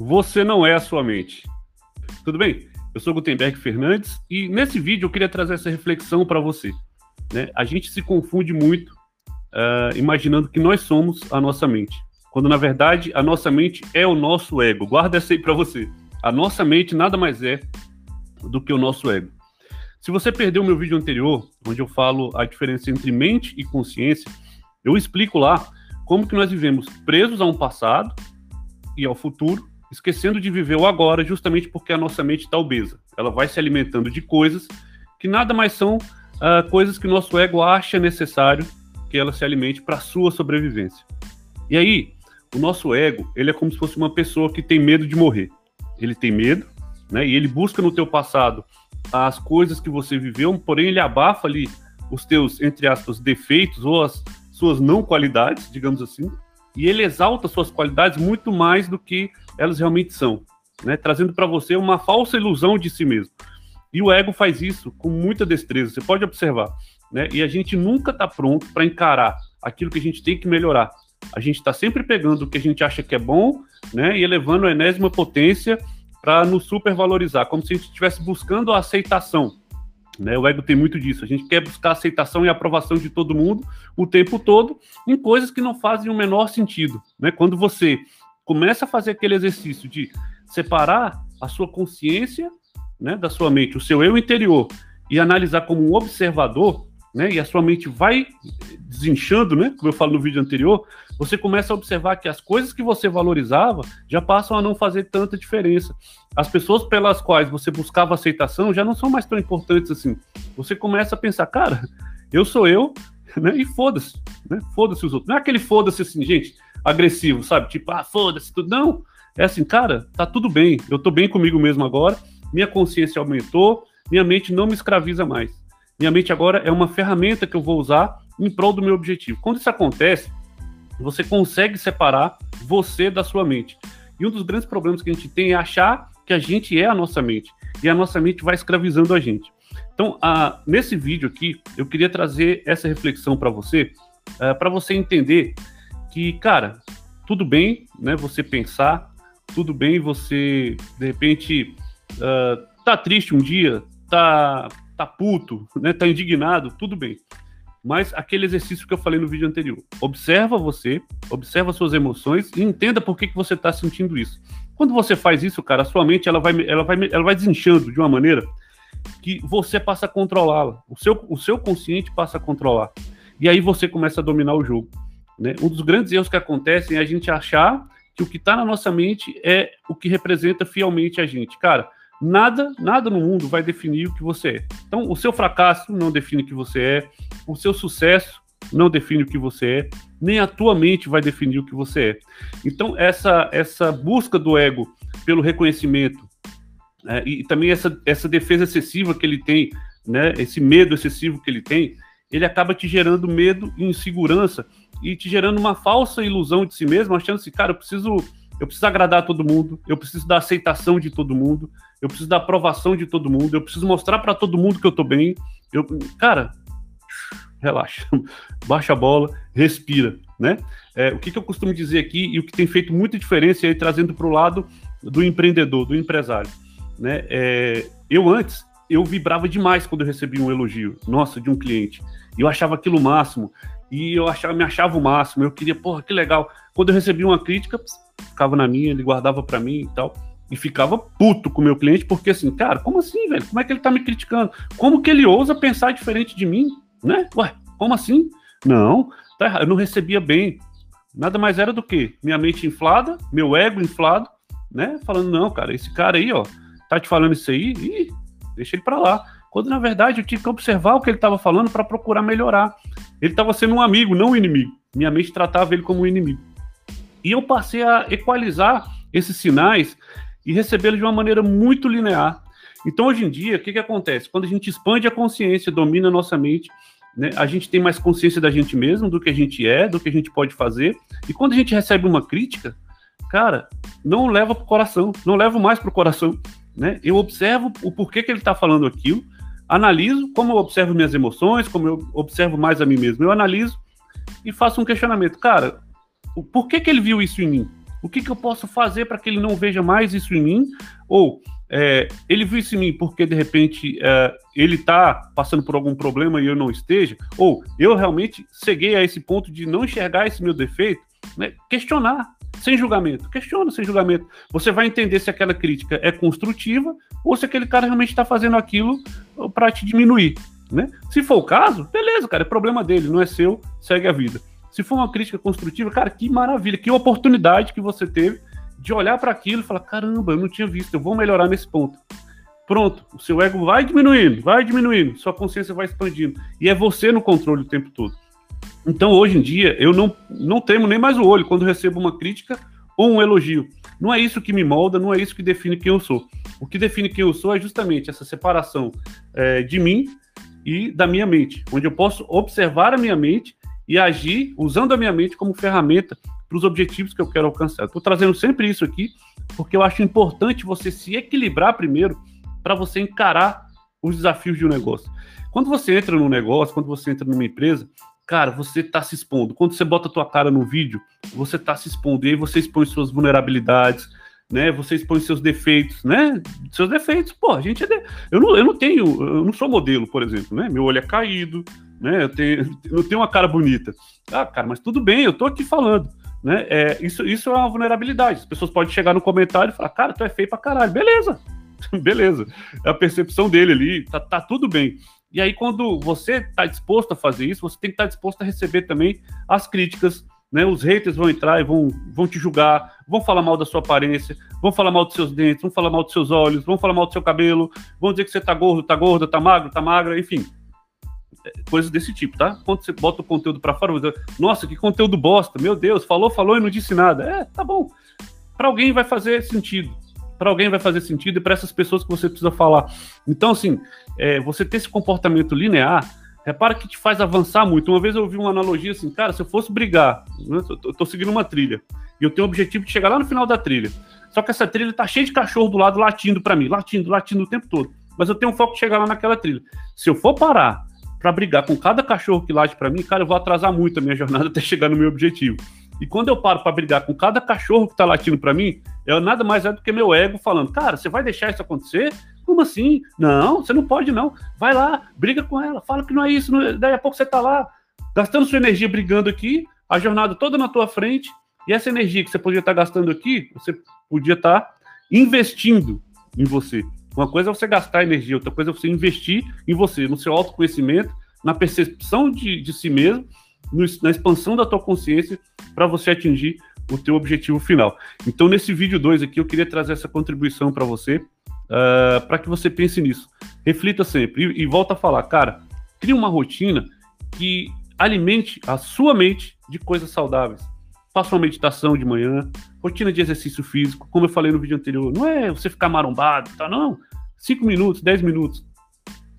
Você não é a sua mente. Tudo bem? Eu sou Gutenberg Fernandes e nesse vídeo eu queria trazer essa reflexão para você. Né? A gente se confunde muito uh, imaginando que nós somos a nossa mente, quando na verdade a nossa mente é o nosso ego. Guarda essa aí para você. A nossa mente nada mais é do que o nosso ego. Se você perdeu o meu vídeo anterior, onde eu falo a diferença entre mente e consciência, eu explico lá como que nós vivemos presos a um passado e ao futuro esquecendo de viver o agora, justamente porque a nossa mente está obesa. Ela vai se alimentando de coisas que nada mais são uh, coisas que o nosso ego acha necessário que ela se alimente para sua sobrevivência. E aí, o nosso ego, ele é como se fosse uma pessoa que tem medo de morrer. Ele tem medo, né? E ele busca no teu passado as coisas que você viveu, porém ele abafa ali os teus, entre aspas, defeitos ou as suas não qualidades, digamos assim, e ele exalta suas qualidades muito mais do que elas realmente são, né? trazendo para você uma falsa ilusão de si mesmo. E o ego faz isso com muita destreza, você pode observar. Né? E a gente nunca está pronto para encarar aquilo que a gente tem que melhorar. A gente está sempre pegando o que a gente acha que é bom né? e elevando a enésima potência para nos supervalorizar, como se a gente estivesse buscando a aceitação. Né? O ego tem muito disso. A gente quer buscar aceitação e aprovação de todo mundo o tempo todo em coisas que não fazem o menor sentido. Né? Quando você começa a fazer aquele exercício de separar a sua consciência né, da sua mente, o seu eu interior, e analisar como um observador, né, e a sua mente vai desinchando, né, como eu falo no vídeo anterior, você começa a observar que as coisas que você valorizava já passam a não fazer tanta diferença. As pessoas pelas quais você buscava aceitação já não são mais tão importantes assim. Você começa a pensar, cara, eu sou eu, né, e foda-se, né, foda-se os outros. Não é aquele foda-se assim, gente, agressivo, sabe? Tipo, ah, foda-se tudo. Não, é assim, cara, tá tudo bem, eu tô bem comigo mesmo agora, minha consciência aumentou, minha mente não me escraviza mais. Minha mente agora é uma ferramenta que eu vou usar em prol do meu objetivo. Quando isso acontece, você consegue separar você da sua mente. E um dos grandes problemas que a gente tem é achar que a gente é a nossa mente. E a nossa mente vai escravizando a gente. Então, a, nesse vídeo aqui, eu queria trazer essa reflexão para você, uh, para você entender que, cara, tudo bem, né? Você pensar, tudo bem você, de repente, uh, tá triste um dia, tá, tá puto, né? Tá indignado, tudo bem. Mas aquele exercício que eu falei no vídeo anterior. Observa você, observa suas emoções e entenda por que, que você está sentindo isso. Quando você faz isso, cara, a sua mente ela vai, ela vai, ela vai desinchando de uma maneira que você passa a controlá-la. O seu, o seu consciente passa a controlar. E aí você começa a dominar o jogo. Né? Um dos grandes erros que acontecem é a gente achar que o que está na nossa mente é o que representa fielmente a gente. Cara, nada, nada no mundo vai definir o que você é. Então, o seu fracasso não define o que você é, o seu sucesso não define o que você é, nem a tua mente vai definir o que você é. Então, essa, essa busca do ego pelo reconhecimento é, e também essa, essa defesa excessiva que ele tem, né, esse medo excessivo que ele tem, ele acaba te gerando medo e insegurança e te gerando uma falsa ilusão de si mesmo, achando assim, cara, eu preciso, eu preciso agradar todo mundo, eu preciso da aceitação de todo mundo, eu preciso da aprovação de todo mundo, eu preciso mostrar para todo mundo que eu tô bem. Eu, cara, relaxa, baixa a bola, respira, né? É, o que, que, eu costumo dizer aqui e o que tem feito muita diferença aí trazendo para o lado do empreendedor, do empresário, né? É, eu antes eu vibrava demais quando eu recebia um elogio, nossa, de um cliente. Eu achava aquilo o máximo e eu achava, me achava o máximo. Eu queria, porra, que legal. Quando eu recebia uma crítica, ficava na minha, ele guardava para mim e tal. E ficava puto com o meu cliente, porque assim, cara, como assim, velho? Como é que ele tá me criticando? Como que ele ousa pensar diferente de mim? Né? Ué, como assim? Não, tá errado. Eu não recebia bem. Nada mais era do que minha mente inflada, meu ego inflado, né? Falando, não, cara, esse cara aí, ó, tá te falando isso aí, deixa ele para lá. Quando na verdade eu tive que observar o que ele estava falando para procurar melhorar. Ele estava sendo um amigo, não um inimigo. Minha mente tratava ele como um inimigo. E eu passei a equalizar esses sinais e recebê-los de uma maneira muito linear. Então, hoje em dia, o que, que acontece? Quando a gente expande a consciência, domina a nossa mente, né, a gente tem mais consciência da gente mesmo, do que a gente é, do que a gente pode fazer. E quando a gente recebe uma crítica, cara, não leva para o coração, não leva mais para o coração. Né? Eu observo o porquê que ele está falando aquilo, analiso como eu observo minhas emoções, como eu observo mais a mim mesmo. Eu analiso e faço um questionamento. Cara, por que, que ele viu isso em mim? O que, que eu posso fazer para que ele não veja mais isso em mim? Ou é, ele viu isso em mim porque de repente é, ele está passando por algum problema e eu não esteja? Ou eu realmente cheguei a esse ponto de não enxergar esse meu defeito? Né? Questionar, sem julgamento. Questiona sem julgamento. Você vai entender se aquela crítica é construtiva ou se aquele cara realmente está fazendo aquilo para te diminuir. Né? Se for o caso, beleza, cara, é problema dele, não é seu, segue a vida. Se for uma crítica construtiva, cara, que maravilha, que oportunidade que você teve de olhar para aquilo e falar: caramba, eu não tinha visto, eu vou melhorar nesse ponto. Pronto, o seu ego vai diminuindo, vai diminuindo, sua consciência vai expandindo. E é você no controle o tempo todo. Então, hoje em dia, eu não, não temo nem mais o olho quando recebo uma crítica ou um elogio. Não é isso que me molda, não é isso que define quem eu sou. O que define quem eu sou é justamente essa separação é, de mim e da minha mente, onde eu posso observar a minha mente e agir usando a minha mente como ferramenta para os objetivos que eu quero alcançar. Estou trazendo sempre isso aqui porque eu acho importante você se equilibrar primeiro para você encarar os desafios de um negócio. Quando você entra num negócio, quando você entra numa empresa, cara, você está se expondo. Quando você bota a tua cara no vídeo, você está se expondo. E aí você expõe suas vulnerabilidades, né? Você expõe seus defeitos, né? Seus defeitos, pô, a gente é de... eu, não, eu não tenho, eu não sou modelo, por exemplo, né? Meu olho é caído, né? Eu tenho, eu tenho uma cara bonita. Ah, cara, mas tudo bem, eu tô aqui falando, né? É, isso, isso é uma vulnerabilidade. As pessoas podem chegar no comentário e falar, cara, tu é feio pra caralho. Beleza, beleza. É a percepção dele ali, tá, tá tudo bem. E aí, quando você está disposto a fazer isso, você tem que estar tá disposto a receber também as críticas né? Os haters vão entrar e vão, vão te julgar, vão falar mal da sua aparência, vão falar mal dos seus dentes, vão falar mal dos seus olhos, vão falar mal do seu cabelo, vão dizer que você tá gordo, tá gorda, tá magro, tá magra, enfim. Coisas desse tipo, tá? Quando você bota o conteúdo para fora, você, nossa, que conteúdo bosta, meu Deus, falou, falou e não disse nada. É, tá bom. Para alguém vai fazer sentido. Para alguém vai fazer sentido e para essas pessoas que você precisa falar. Então, assim, é, você ter esse comportamento linear repara que te faz avançar muito. Uma vez eu ouvi uma analogia assim, cara, se eu fosse brigar, né, eu tô seguindo uma trilha, e eu tenho o objetivo de chegar lá no final da trilha. Só que essa trilha tá cheia de cachorro do lado latindo para mim, latindo, latindo o tempo todo. Mas eu tenho um foco de chegar lá naquela trilha. Se eu for parar para brigar com cada cachorro que late para mim, cara, eu vou atrasar muito a minha jornada até chegar no meu objetivo. E quando eu paro para brigar com cada cachorro que tá latindo para mim, é nada mais é do que meu ego falando, cara, você vai deixar isso acontecer? Como assim? Não, você não pode, não. Vai lá, briga com ela, fala que não é isso. Não... Daí a pouco você tá lá, gastando sua energia brigando aqui, a jornada toda na tua frente, e essa energia que você podia estar tá gastando aqui, você podia estar tá investindo em você. Uma coisa é você gastar energia, outra coisa é você investir em você, no seu autoconhecimento, na percepção de, de si mesmo, no, na expansão da tua consciência, para você atingir o teu objetivo final. Então, nesse vídeo 2 aqui, eu queria trazer essa contribuição para você uh, ah, para que você pense nisso. Reflita sempre e, e volta a falar, cara, crie uma rotina que alimente a sua mente de coisas saudáveis. Faça uma meditação de manhã, rotina de exercício físico, como eu falei no vídeo anterior. Não é você ficar marombado, tá? Não. Cinco minutos, dez minutos.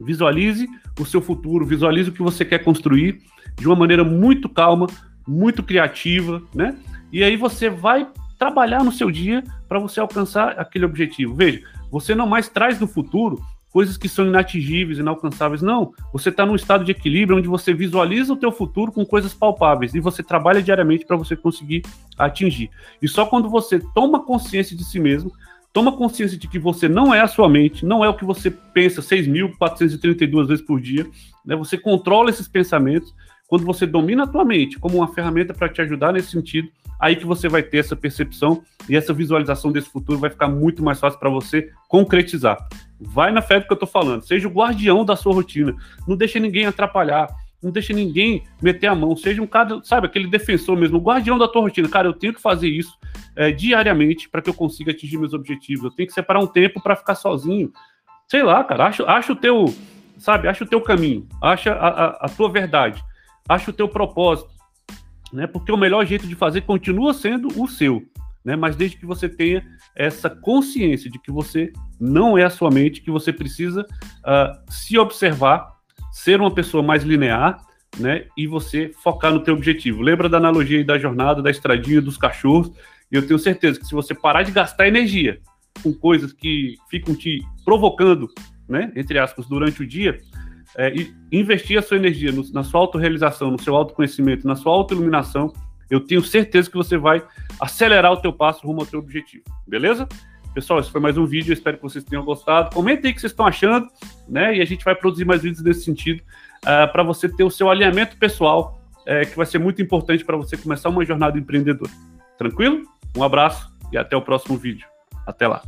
Visualize o seu futuro, visualize o que você quer construir de uma maneira muito calma, muito criativa, né? E aí você vai trabalhar no seu dia para você alcançar aquele objetivo. Veja, você não mais traz no futuro coisas que são inatingíveis, inalcançáveis. Não, você está num estado de equilíbrio onde você visualiza o teu futuro com coisas palpáveis e você trabalha diariamente para você conseguir atingir. E só quando você toma consciência de si mesmo, toma consciência de que você não é a sua mente, não é o que você pensa 6.432 vezes por dia, né? Você controla esses pensamentos. Quando você domina a tua mente como uma ferramenta para te ajudar nesse sentido, aí que você vai ter essa percepção e essa visualização desse futuro vai ficar muito mais fácil para você concretizar. Vai na fé do que eu estou falando, seja o guardião da sua rotina, não deixe ninguém atrapalhar, não deixe ninguém meter a mão, seja um cara, sabe, aquele defensor mesmo, o guardião da tua rotina. Cara, eu tenho que fazer isso é, diariamente para que eu consiga atingir meus objetivos. Eu tenho que separar um tempo para ficar sozinho. Sei lá, cara, acha, acha o teu, sabe, acha o teu caminho, acha a, a, a tua verdade, acha o teu propósito né? Porque o melhor jeito de fazer continua sendo o seu, né? Mas desde que você tenha essa consciência de que você não é a sua mente, que você precisa uh, se observar, ser uma pessoa mais linear, né? E você focar no teu objetivo. Lembra da analogia aí da jornada, da estradinha dos cachorros? Eu tenho certeza que se você parar de gastar energia com coisas que ficam te provocando, né? Entre aspas, durante o dia, é, investir a sua energia no, na sua autorrealização, no seu autoconhecimento, na sua autoiluminação, eu tenho certeza que você vai acelerar o teu passo rumo ao teu objetivo, beleza? Pessoal, esse foi mais um vídeo, espero que vocês tenham gostado. Comentem aí o que vocês estão achando, né? E a gente vai produzir mais vídeos nesse sentido, uh, ah, para você ter o seu alinhamento pessoal, uh, que vai ser muito importante para você começar uma jornada empreendedora. Tranquilo? Um abraço e até o próximo vídeo. Até lá.